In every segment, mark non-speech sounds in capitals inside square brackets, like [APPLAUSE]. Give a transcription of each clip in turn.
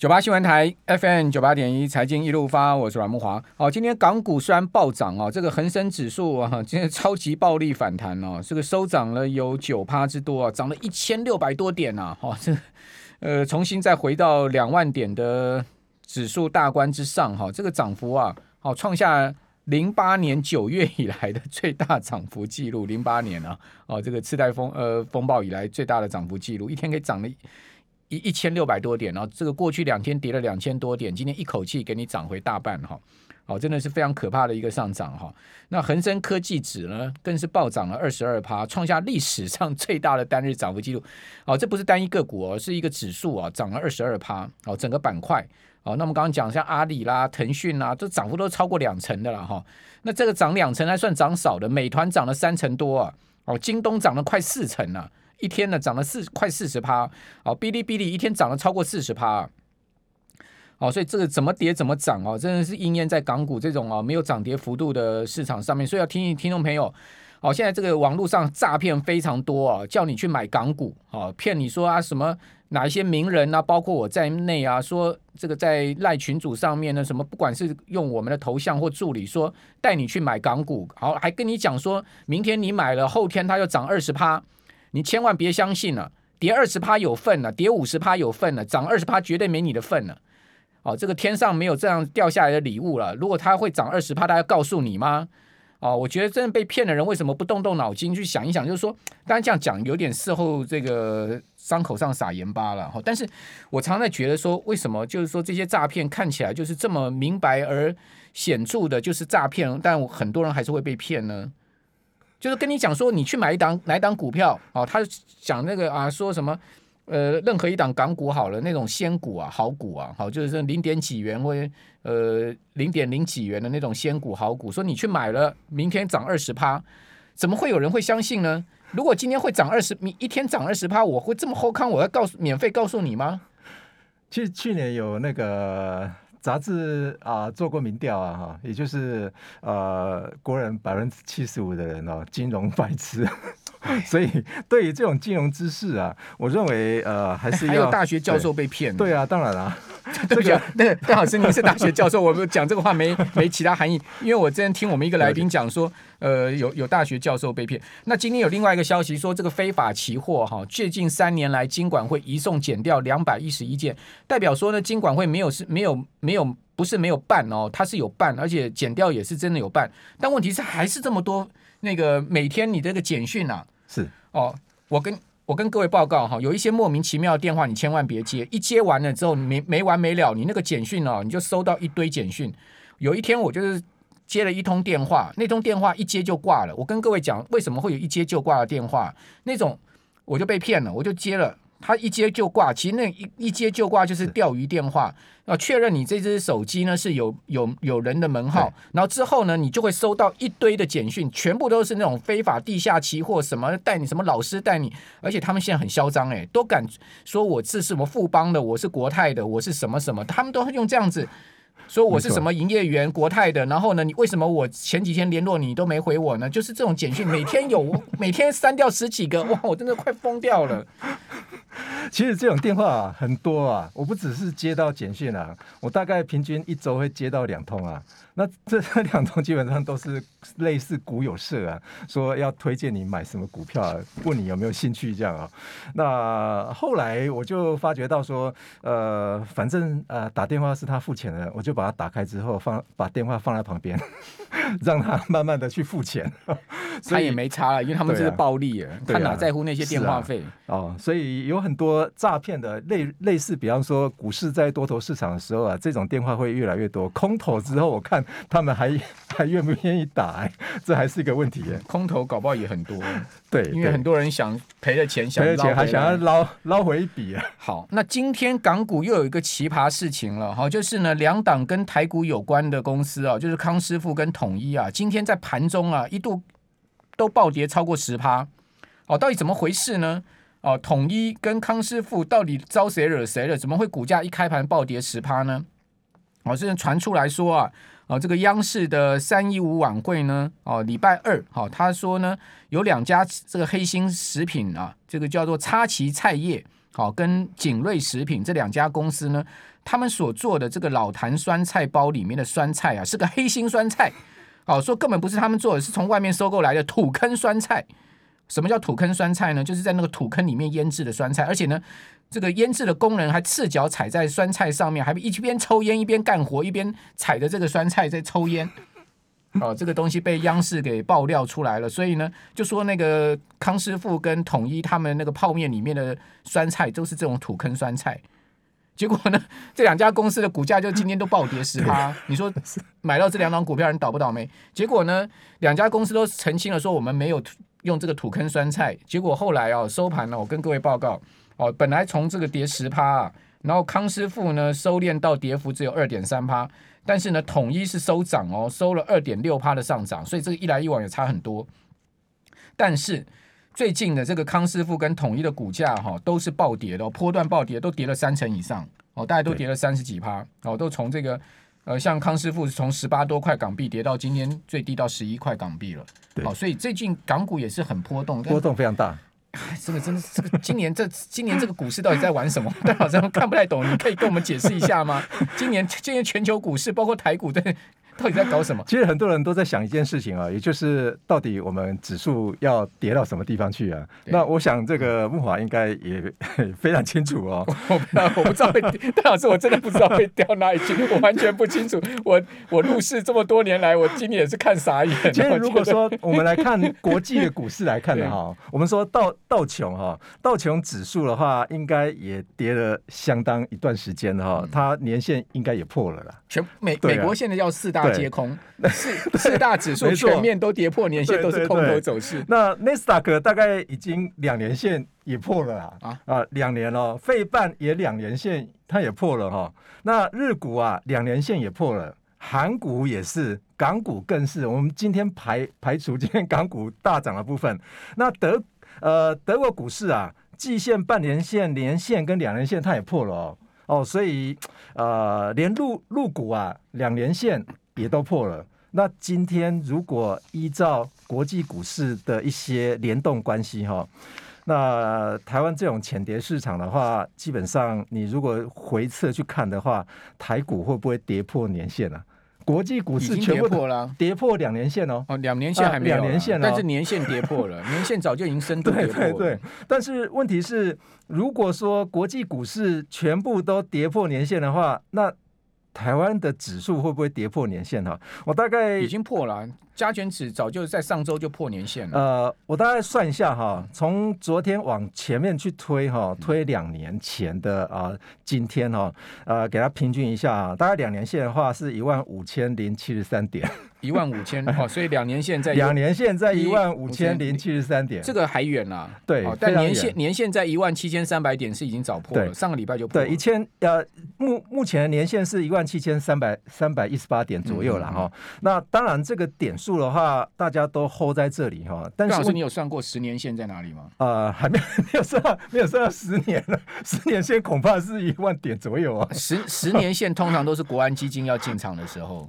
九八新闻台 FM 九八点一财经一路发，我是阮慕华。好，今天港股虽然暴涨啊，这个恒生指数啊，[LAUGHS] 今天超级暴力反弹哦，这个收涨了有九趴之多啊，涨了一千六百多点呐，哈，这呃重新再回到两万点的指数大关之上哈，这个涨幅啊，好创下零八年九月以来的最大涨幅记录，零八年啊，哦，这个次贷风呃风暴以来最大的涨幅记录，一天给涨了。一一千六百多点，然后这个过去两天跌了两千多点，今天一口气给你涨回大半哈，好，真的是非常可怕的一个上涨哈。那恒生科技指呢，更是暴涨了二十二趴，创下历史上最大的单日涨幅记录。好，这不是单一个股哦，是一个指数啊，涨了二十二趴。好，整个板块，好，那我们刚刚讲像阿里啦、腾讯啦，这涨幅都超过两成的了哈。那这个涨两成还算涨少的，美团涨了三成多啊，哦，京东涨了快四成了。一天呢涨了四快四十趴，好，哔哩哔哩一天涨了超过四十趴，好，所以这个怎么跌怎么涨哦，真的是应验在港股这种啊没有涨跌幅度的市场上面，所以要提醒听众朋友，哦，现在这个网络上诈骗非常多啊，叫你去买港股，哦，骗你说啊什么哪一些名人啊，包括我在内啊，说这个在赖群组上面呢，什么不管是用我们的头像或助理说带你去买港股，好，还跟你讲说明天你买了，后天它就涨二十趴。你千万别相信了，啊，跌二十趴有份了，跌五十趴有份了，涨二十趴绝对没你的份了。哦，这个天上没有这样掉下来的礼物了。如果它会涨二十趴，他要告诉你吗？哦，我觉得真的被骗的人为什么不动动脑筋去想一想？就是说，当然这样讲有点事后这个伤口上撒盐巴了。哈，但是我常在觉得说，为什么就是说这些诈骗看起来就是这么明白而显著的，就是诈骗，但很多人还是会被骗呢？就是跟你讲说，你去买一档哪一档股票哦，他讲那个啊，说什么呃，任何一档港股好了，那种仙股啊，好股啊，好，就是零点几元或呃零点零几元的那种仙股好股，说你去买了，明天涨二十趴，怎么会有人会相信呢？如果今天会涨二十，你一天涨二十趴，我会这么好康，我要告诉免费告诉你吗？去去年有那个。杂志啊做过民调啊哈，也就是呃国人百分之七十五的人哦，金融白痴，所以对于这种金融知识啊，我认为呃还是要还有大学教授被骗。对啊，当然了。[LAUGHS] [LAUGHS] 这个那邓老师，您是大学教授，我们讲这个话没没其他含义，因为我之前听我们一个来宾讲说，呃，有有大学教授被骗。那今天有另外一个消息说，这个非法期货哈，最近三年来金管会移送减掉两百一十一件，代表说呢，金管会没有是没有没有不是没有办哦，它是有办，而且减掉也是真的有办，但问题是还是这么多那个每天你这个简讯啊，是哦，我跟。我跟各位报告哈，有一些莫名其妙的电话，你千万别接。一接完了之后，没没完没了，你那个简讯哦，你就收到一堆简讯。有一天我就是接了一通电话，那通电话一接就挂了。我跟各位讲，为什么会有一接就挂的电话？那种我就被骗了，我就接了。他一接就挂，其实那一一接就挂就是钓鱼电话，要确认你这只手机呢是有有有人的门号，然后之后呢，你就会收到一堆的简讯，全部都是那种非法地下期货什么带你什么老师带你，而且他们现在很嚣张哎，都敢说我是什么富邦的，我是国泰的，我是什么什么，他们都用这样子。说我是什么营业员，国泰的，然后呢，你为什么我前几天联络你都没回我呢？就是这种简讯，每天有，[LAUGHS] 每天删掉十几个，哇，我真的快疯掉了。[LAUGHS] 其实这种电话啊很多啊，我不只是接到简讯啊，我大概平均一周会接到两通啊。那这两通基本上都是类似股友社啊，说要推荐你买什么股票，啊问你有没有兴趣这样啊。那后来我就发觉到说，呃，反正呃打电话是他付钱的，我就把它打开之后放把电话放在旁边，[LAUGHS] 让他慢慢的去付钱。[LAUGHS] 他也没差了，因为他们这是暴利，他哪在乎那些电话费？哦，所以有很多诈骗的类类似，比方说股市在多头市场的时候啊，这种电话会越来越多。空头之后，我看他们还还愿不愿意打，哎，这还是一个问题。空头搞不好也很多，[LAUGHS] 对，因为很多人想赔了钱，想赔了钱还想要捞捞回一笔啊。好，那今天港股又有一个奇葩事情了，哈，就是呢，两档跟台股有关的公司啊，就是康师傅跟统一啊，今天在盘中啊一度。都暴跌超过十趴，哦，到底怎么回事呢？哦，统一跟康师傅到底招谁惹谁了？怎么会股价一开盘暴跌十趴呢？哦，这人传出来说啊，哦，这个央视的三一五晚会呢，哦，礼拜二，好、哦，他说呢，有两家这个黑心食品啊，这个叫做插旗菜业，好，跟景瑞食品这两家公司呢，他们所做的这个老坛酸菜包里面的酸菜啊，是个黑心酸菜。好，说根本不是他们做的，是从外面收购来的土坑酸菜。什么叫土坑酸菜呢？就是在那个土坑里面腌制的酸菜，而且呢，这个腌制的工人还赤脚踩在酸菜上面，还一边抽烟一边干活，一边踩着这个酸菜在抽烟。哦，这个东西被央视给爆料出来了，所以呢，就说那个康师傅跟统一他们那个泡面里面的酸菜都是这种土坑酸菜。结果呢，这两家公司的股价就今天都暴跌十趴。你说买到这两档股票人倒不倒霉？结果呢，两家公司都澄清了说我们没有。用这个土坑酸菜，结果后来哦收盘了，我跟各位报告哦，本来从这个跌十趴啊，然后康师傅呢收敛到跌幅只有二点三趴，但是呢统一是收涨哦，收了二点六趴的上涨，所以这个一来一往也差很多。但是最近的这个康师傅跟统一的股价哈、都是暴跌的、哦，波段暴跌都跌了三成以上哦，大概都跌了三十几趴哦，都从这个。呃，像康师傅是从十八多块港币跌到今天最低到十一块港币了，好、哦，所以最近港股也是很波动，波动非常大。这个真的，这个今年这今年这个股市到底在玩什么？[LAUGHS] 但好像看不太懂，你可以跟我们解释一下吗？今年今年全球股市包括台股在。[LAUGHS] 到底在搞什么？其实很多人都在想一件事情啊，也就是到底我们指数要跌到什么地方去啊？那我想这个木华应该也 [LAUGHS] 非常清楚哦。我我不知道会，[LAUGHS] 戴老师我真的不知道会掉哪里去，我完全不清楚。我我入市这么多年来，我今年也是看傻眼。其实如果说我们来看国际的股市来看的哈，我们说道道琼哈，道琼指数的话，应该也跌了相当一段时间哈，它年限应该也破了啦。全美美国现在要四大。跌空，[LAUGHS] 四四大指数全面都跌破年线，都是空头走势。那纳斯达克大概已经两年线也破了啦，啊啊，两年了，费半也两年线，它也破了哈。那日股啊，两年线也破了，韩股也是，港股更是。我们今天排排除今天港股大涨的部分，那德呃德国股市啊，季线、半年线、年线跟两年线它也破了哦哦，所以呃连陆陆股啊两年线。也都破了。那今天如果依照国际股市的一些联动关系哈，那台湾这种浅跌市场的话，基本上你如果回撤去看的话，台股会不会跌破年线啊？国际股市全部跌破了，跌破两年线哦。哦，两年线还没有，两年线，但是年线跌破了，[LAUGHS] 年线早就已经深度跌破了。对对对。但是问题是，如果说国际股市全部都跌破年线的话，那台湾的指数会不会跌破年线哈？我大概已经破了，加权指早就在上周就破年线了。呃，我大概算一下哈，从昨天往前面去推哈，推两年前的啊，今天哈，呃，给它平均一下，大概两年线的话是一万五千零七十三点。一万五千 [LAUGHS] 哦，所以两年线在两年线在一万五千零七十三点，这个还远啦。对，但年线年线在一万七千三百点是已经早破了，上个礼拜就破了。对，一千呃目目前的年线是一万七千三百三百一十八点左右了哈。那当然这个点数的话，大家都 hold 在这里哈。但是你有算过十年线在哪里吗？呃，还没有没有算，[LAUGHS] 没有算到十年了。[LAUGHS] 十年线恐怕是一万点左右啊。十十年线通常都是国安基金要进场的时候。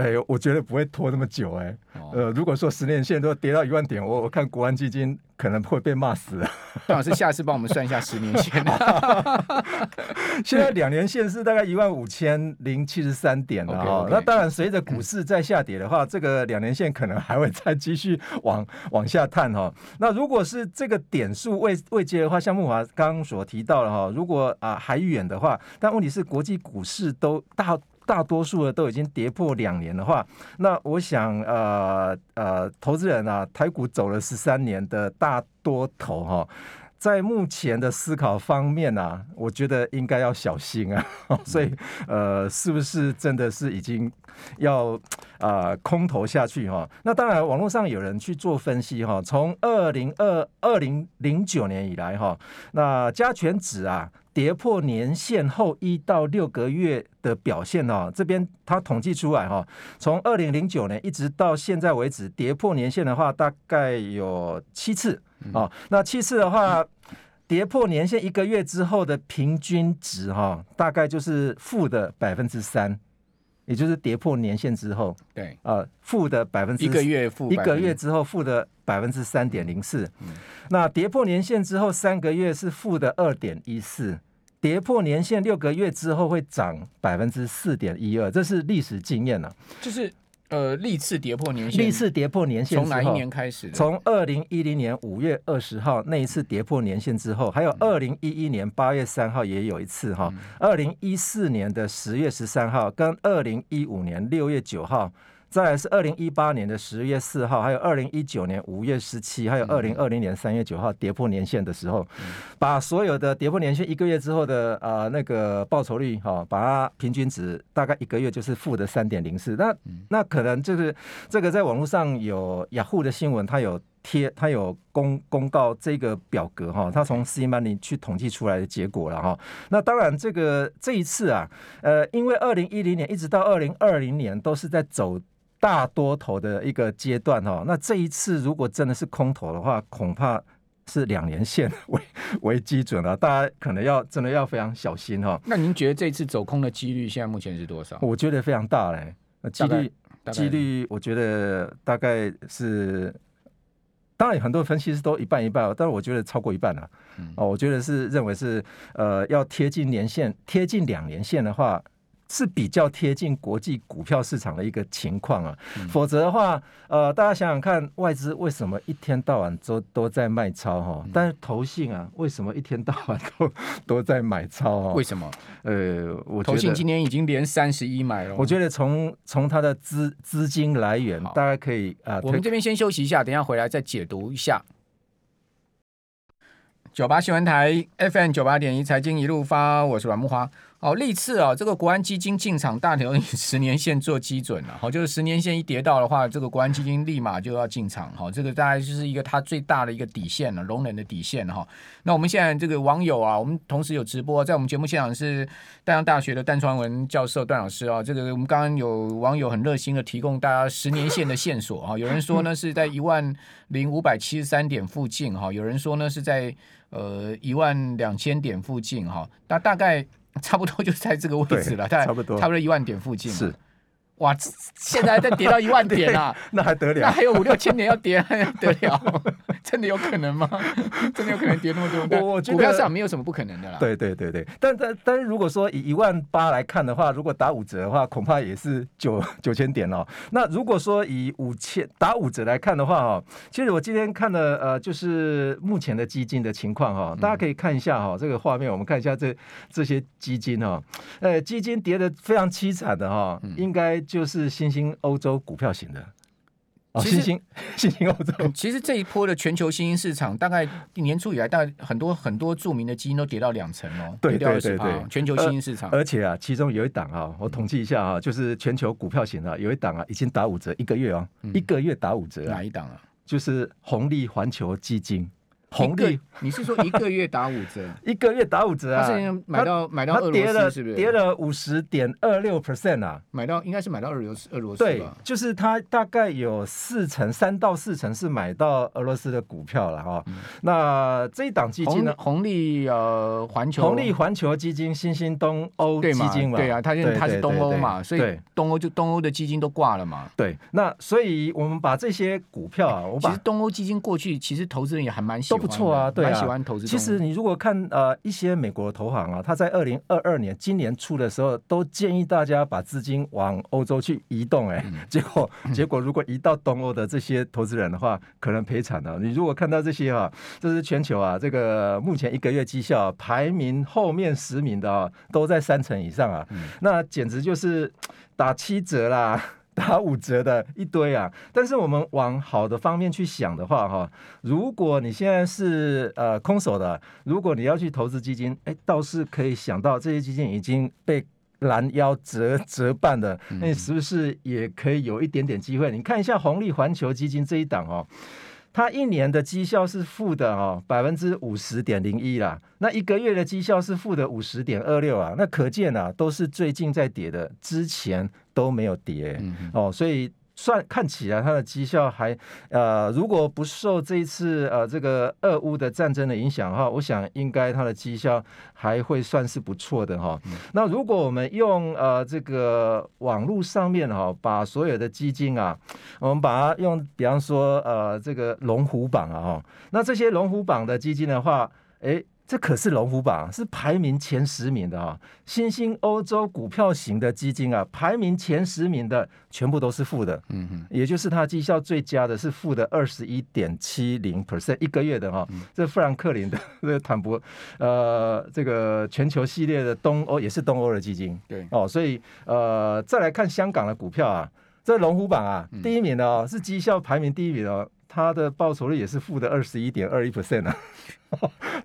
哎，我觉得不会拖那么久哎。呃，如果说十年线都跌到一万点，我我看国安基金可能会被骂死。段老师，下次帮我们算一下十年线。[LAUGHS] 现在两年线是大概一万五千零七十三点了哈。那当然，随着股市在下跌的话，这个两年线可能还会再继续往往下探哈。那如果是这个点数未未接的话，像木华刚刚所提到的哈，如果啊还远的话，但问题是国际股市都大。大多数的都已经跌破两年的话，那我想，呃呃，投资人啊，台股走了十三年的大多头哈，在目前的思考方面啊，我觉得应该要小心啊。[LAUGHS] 所以，呃，是不是真的是已经要啊、呃、空头下去哈？那当然，网络上有人去做分析哈，从二零二二零零九年以来哈，那加权指啊。跌破年限后一到六个月的表现哦，这边他统计出来哈，从二零零九年一直到现在为止，跌破年限的话大概有七次哦。那七次的话，跌破年限一个月之后的平均值哈，大概就是负的百分之三。也就是跌破年线之后，对，呃，负的百分之一个月负一个月之后负的百分之三点零四，那跌破年线之后三个月是负的二点一四，跌破年线六个月之后会涨百分之四点一二，这是历史经验了，就是。呃，历次跌破年线，历次跌破年线，从哪一年开始？从二零一零年五月二十号那一次跌破年线之后，还有二零一一年八月三号也有一次哈，二零一四年的十月十三号跟二零一五年六月九号。再来是二零一八年的十月四号，还有二零一九年五月十七，还有二零二零年三月九号跌破年线的时候，把所有的跌破年线一个月之后的呃那个报酬率哈，把它平均值大概一个月就是负的三点零四。那那可能就是这个在网络上有雅虎的新闻，它有贴，它有公公告这个表格哈，它从 C Money 去统计出来的结果了哈。那当然这个这一次啊，呃，因为二零一零年一直到二零二零年都是在走。大多头的一个阶段哈，那这一次如果真的是空头的话，恐怕是两年线为为基准了，[LAUGHS] 大家可能要真的要非常小心哈。那您觉得这次走空的几率现在目前是多少？我觉得非常大嘞，几率几率，我觉得大概是，当然有很多分析师都一半一半，但是我觉得超过一半了。哦，我觉得是认为是呃要贴近年线，贴近两年线的话。是比较贴近国际股票市场的一个情况啊，否则的话，呃，大家想想看，外资为什么一天到晚都都在卖超哈？但是投信啊，为什么一天到晚都 [LAUGHS] 都在买超啊？为什么？呃，我投信今年已经连三十一买了。我觉得从从它的资资金来源，大家可以啊，我们这边先休息一下，等一下回来再解读一下。九八新闻台 FM 九八点一财经一路发，我是阮慕驊。哦，历次啊，这个国安基金进场大头以十年线做基准了，好，就是十年线一跌到的话，这个国安基金立马就要进场，好，这个大概就是一个它最大的一个底线了，容忍的底线哈。那我们现在这个网友啊，我们同时有直播，在我们节目现场是淡江大学的段传文教授段老师啊，这个我们刚刚有网友很热心的提供大家十年线的线索啊，有人说呢是在一万零五百七十三点附近哈，有人说呢是在呃一万两千点附近哈，那大概。差不多就在这个位置了，大概差不多差不多一万点附近。是，哇，现在再跌到 [LAUGHS] 一万点啊，那还得了？那还有五六千点要跌，还得了？[LAUGHS] 真的有可能吗？[LAUGHS] 真的有可能跌那么多？我我觉得股票上没有什么不可能的啦。对对对对，但但但是如果说以一万八来看的话，如果打五折的话，恐怕也是九九千点哦。那如果说以五千打五折来看的话哦，其实我今天看了呃，就是目前的基金的情况哈，大家可以看一下哈，这个画面，我们看一下这这些基金哈，呃，基金跌的非常凄惨的哈，应该就是新兴欧洲股票型的。哦，新兴 [LAUGHS] 新兴欧洲，其实这一波的全球新兴市场，大概年初以来，大概很多很多著名的基金都跌到两成哦，对对对对，全球新兴市场。而且啊，其中有一档啊，我统计一下啊，就是全球股票型的有一档啊，已经打五折一个月哦，一个月打五折，哪一档啊？就是红利环球基金。红利，你是说一个月打五折？[LAUGHS] 一个月打五折啊！买到买到俄罗斯是不是？跌了五十点二六 percent 啊！买到应该是买到俄罗斯俄罗斯对，就是它大概有四成三到四成是买到俄罗斯的股票了哈。那这一档基金呢？红利呃环球红利环球基金新兴东欧基金嘛？对啊，它因为它是东欧嘛，所以东欧就东欧的基金都挂了嘛。对，那所以我们把这些股票啊，我把其实东欧基金过去其实投资人也还蛮喜欢。不错啊，对啊，喜欢投资。其实你如果看呃一些美国投行啊，他在二零二二年今年初的时候，都建议大家把资金往欧洲去移动，欸，哎、嗯，[LAUGHS] 结果结果如果移到东欧的这些投资人的话，可能赔惨了。你如果看到这些啊，这是全球啊，这个目前一个月绩效排名后面十名的啊，都在三成以上啊，嗯、那简直就是打七折啦。打五折的一堆啊！但是我们往好的方面去想的话，哈，如果你现在是呃空手的，如果你要去投资基金，哎，倒是可以想到这些基金已经被拦腰折折半的，那你是不是也可以有一点点机会？你看一下红利环球基金这一档哦。它一年的绩效是负的哦，百分之五十点零一啦。那一个月的绩效是负的五十点二六啊。那可见啊，都是最近在跌的，之前都没有跌、欸、哦。所以算看起来它的绩效还呃，如果不受这一次呃这个俄乌的战争的影响的话，我想应该它的绩效还会算是不错的哈。嗯、那如果我们用呃这个网络上面哈，把所有的基金啊，我们把它用比方说呃这个龙虎榜啊哈，那这些龙虎榜的基金的话，诶。这可是龙虎榜，是排名前十名的啊！新兴欧洲股票型的基金啊，排名前十名的全部都是负的，嗯哼，也就是它绩效最佳的是负的二十一点七零 percent 一个月的哈。嗯、这富兰克林的 [LAUGHS] 这个坦博，呃，这个全球系列的东欧也是东欧的基金，对哦，所以呃，再来看香港的股票啊，这龙虎榜啊，第一名的哦，是绩效排名第一名哦。它的报酬率也是负的二十一点二一 percent 啊，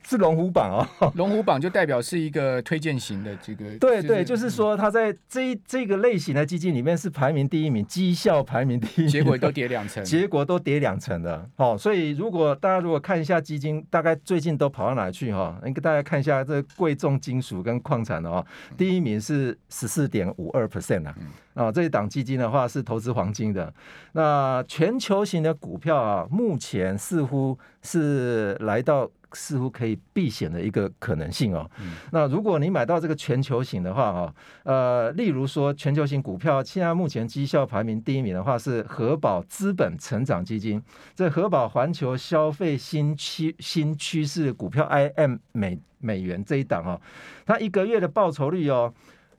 是龙虎榜哦。龙虎榜就代表是一个推荐型的这个。[LAUGHS] 对对，就是说它在这这个类型的基金里面是排名第一名，绩效排名第一名，结果都跌两成，结果都跌两成的。哦，所以如果大家如果看一下基金，大概最近都跑到哪去哈？你给大家看一下这贵重金属跟矿产的哦，第一名是十四点五二 percent 啊。啊，这一档基金的话是投资黄金的。那全球型的股票啊，目前似乎是来到似乎可以避险的一个可能性哦。嗯、那如果你买到这个全球型的话啊，呃，例如说全球型股票，现在目前绩效排名第一名的话是和宝资本成长基金，这和宝环球消费新趋新趋势股票 IM 美美元这一档哦，它一个月的报酬率哦。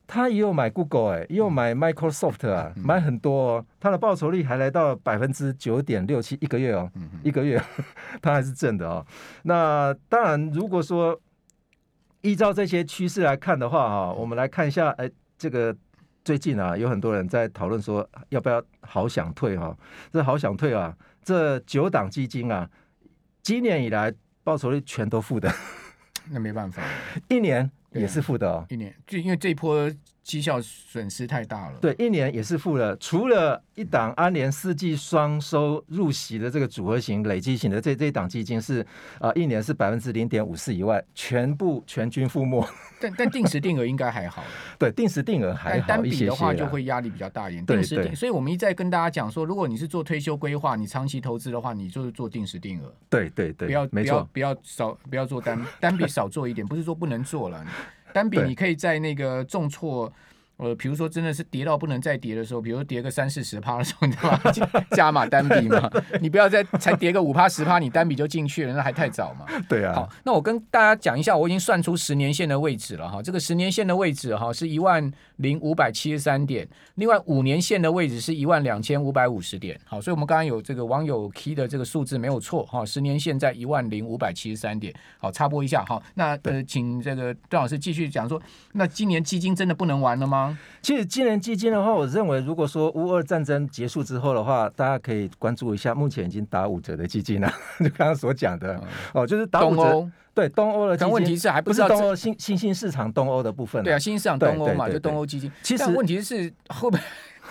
他也有买 Google 哎，也有买 Microsoft 啊，嗯、买很多哦。他的报酬率还来到百分之九点六七一个月哦，嗯、一个月 [LAUGHS] 他还是正的哦。那当然，如果说依照这些趋势来看的话哈，我们来看一下，哎，这个最近啊，有很多人在讨论说要不要好想退哈。这好想退啊，这九档基金啊，今年以来报酬率全都负的，[LAUGHS] 那没办法，[LAUGHS] 一年。也是负的哦，一年就因为这一波绩效损失太大了。对，一年也是负了，除了一档安联四季双收入息的这个组合型累积型的这这一档基金是啊、呃，一年是百分之零点五四以外，全部全军覆没。[LAUGHS] 但但定时定额应该还好。[LAUGHS] 对，定时定额还好一些些。单笔的话就会压力比较大一点。定时定，所以我们一再跟大家讲说，如果你是做退休规划，你长期投资的话，你就是做定时定额。对对对，不要没错，不要不要少不要做单单笔少做一点，不是说不能做了。单笔你可以在那个重挫，呃，比如说真的是跌到不能再跌的时候，比如说跌个三四十趴的时候，你知道吗？[LAUGHS] 加码单笔嘛，你不要再才跌个五趴十趴，你单笔就进去了，那还太早嘛。[LAUGHS] 对啊。好，那我跟大家讲一下，我已经算出十年线的位置了哈。这个十年线的位置哈是一万零五百七十三点，另外五年线的位置是一万两千五百五十点。好，所以我们刚刚有这个网友 key 的这个数字没有错哈，十年线在一万零五百七十三点。好，插播一下哈。那呃，请这个段老师继续讲说，那今年基金真的不能玩了吗？其实今年基金的话，我认为如果说乌俄战争结束之后的话，大家可以关注一下目前已经打五折的基金了。[LAUGHS] 就刚刚所讲的哦，就是打五折。东欧对东欧的基金，但问题是还不知道不是东欧新新兴市场东欧的部分。对啊，新兴市场东欧嘛，就东欧基金。其实问题是后面。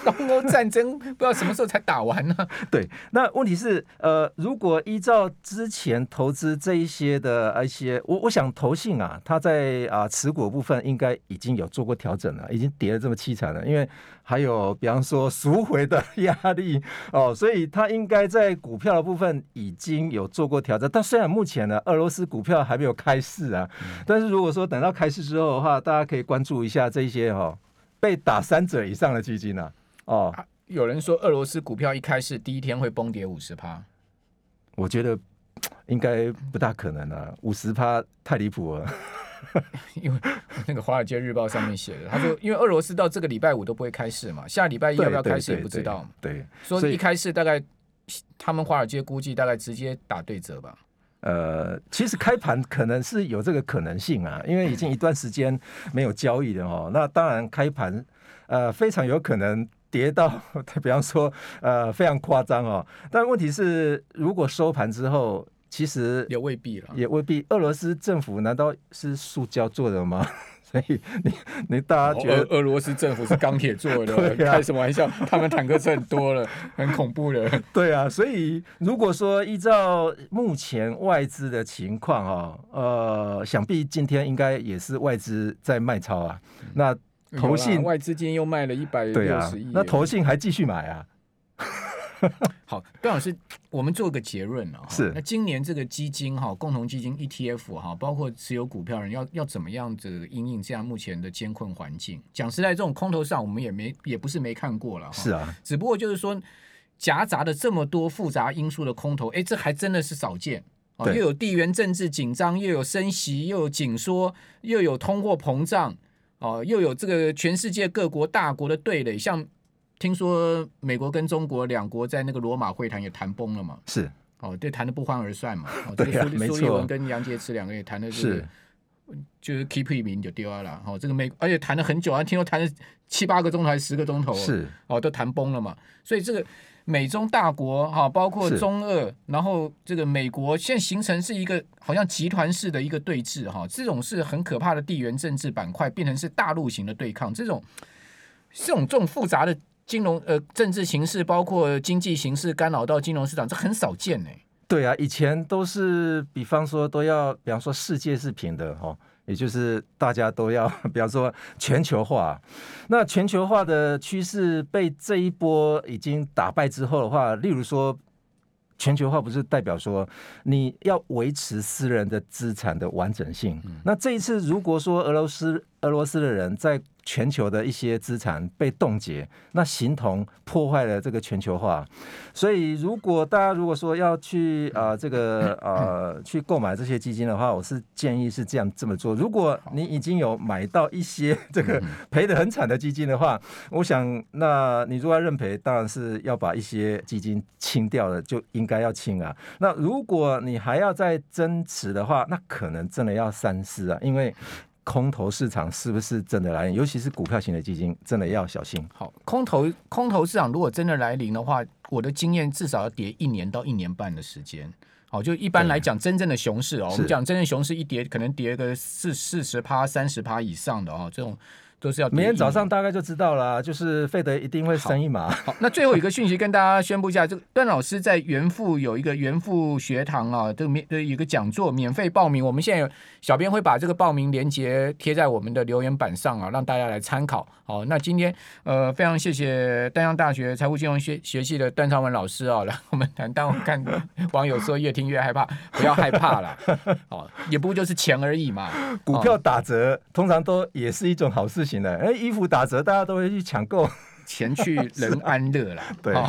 东欧战争不知道什么时候才打完呢？对，那问题是，呃，如果依照之前投资这一些的一些，我我想投信啊，它在啊持股部分应该已经有做过调整了，已经跌得这么凄惨了，因为还有比方说赎回的压力哦，所以它应该在股票的部分已经有做过调整。但虽然目前呢，俄罗斯股票还没有开市啊，嗯、但是如果说等到开市之后的话，大家可以关注一下这一些哈、哦、被打三折以上的基金啊。哦、啊，有人说俄罗斯股票一开市第一天会崩跌五十趴，我觉得应该不大可能啊，五十趴太离谱了。[LAUGHS] 因为那个《华尔街日报》上面写的，他说，因为俄罗斯到这个礼拜五都不会开市嘛，下礼拜一要不要开市也不知道对，说一开市大概他们华尔街估计大概直接打对折吧。呃，其实开盘可能是有这个可能性啊，因为已经一段时间没有交易了哦。那当然开盘呃非常有可能。跌到，比方说，呃，非常夸张哦。但问题是，如果收盘之后，其实也未必了，也未必。俄罗斯政府难道是塑胶做的吗？[LAUGHS] 所以你你大家觉得，俄俄罗斯政府是钢铁做的？[LAUGHS] 开什么玩笑？他们坦克车很多了，[LAUGHS] 很恐怖的。对啊，所以如果说依照目前外资的情况啊，呃，想必今天应该也是外资在卖超啊。那投信外资金又卖了一百六十亿，那投信还继续买啊？[LAUGHS] 好，段老师，我们做个结论啊。是，那今年这个基金哈，共同基金 ETF 哈，包括持有股票人要要怎么样子应应这样目前的艰困环境？讲实在，这种空头上我们也没也不是没看过了。是啊，只不过就是说夹杂的这么多复杂因素的空头，哎，这还真的是少见。哦，又有地缘政治紧张，又有升息，又有紧缩，又有通货膨胀，哦，又有这个全世界各国大国的对垒，像听说美国跟中国两国在那个罗马会谈也谈崩了嘛？是，哦，对，谈的不欢而散嘛。哦，对啊，没错。苏立文跟杨洁篪两个也谈的是，就是 keep 一名就丢了。哦，这个美，而且谈了很久啊，听说谈了七八个钟头还是十个钟头，是，哦，都谈崩了嘛。所以这个。美中大国哈，包括中俄，然后这个美国现在形成是一个好像集团式的一个对峙哈，这种是很可怕的地缘政治板块变成是大陆型的对抗，这种这种这种复杂的金融呃政治形势，包括经济形势干扰到金融市场，这很少见呢。对啊，以前都是比方说都要，比方说世界是平的哈。也就是大家都要，[LAUGHS] 比方说全球化，那全球化的趋势被这一波已经打败之后的话，例如说全球化不是代表说你要维持私人的资产的完整性？那这一次如果说俄罗斯俄罗斯的人在全球的一些资产被冻结，那形同破坏了这个全球化。所以，如果大家如果说要去啊、呃、这个 [COUGHS] 呃去购买这些基金的话，我是建议是这样这么做。如果你已经有买到一些这个 [LAUGHS] 赔得很惨的基金的话，我想，那你如果要认赔，当然是要把一些基金清掉了，就应该要清啊。那如果你还要再增持的话，那可能真的要三思啊，因为。空头市场是不是真的来临？尤其是股票型的基金，真的要小心。好，空头空头市场如果真的来临的话，我的经验至少要跌一年到一年半的时间。好，就一般来讲，真正的熊市哦，我们讲真正熊市一跌，可能跌个四四十趴、三十趴以上的哦，这种。都是要明天早上大概就知道了，就是费德一定会升一码。好，那最后一个讯息跟大家宣布一下，这个段老师在元富有一个元富学堂啊，这个免呃一个讲座免费报名，我们现在有小编会把这个报名链接贴在我们的留言板上啊，让大家来参考。好，那今天呃非常谢谢丹江大学财务金融学学系的段昌文老师啊，来我们谈。但我看网友说越听越害怕，不要害怕了，[LAUGHS] 哦，也不就是钱而已嘛。股票打折通常都也是一种好事情。哎，衣服打折，大家都会去抢购，钱去人安乐啦。[LAUGHS] 对。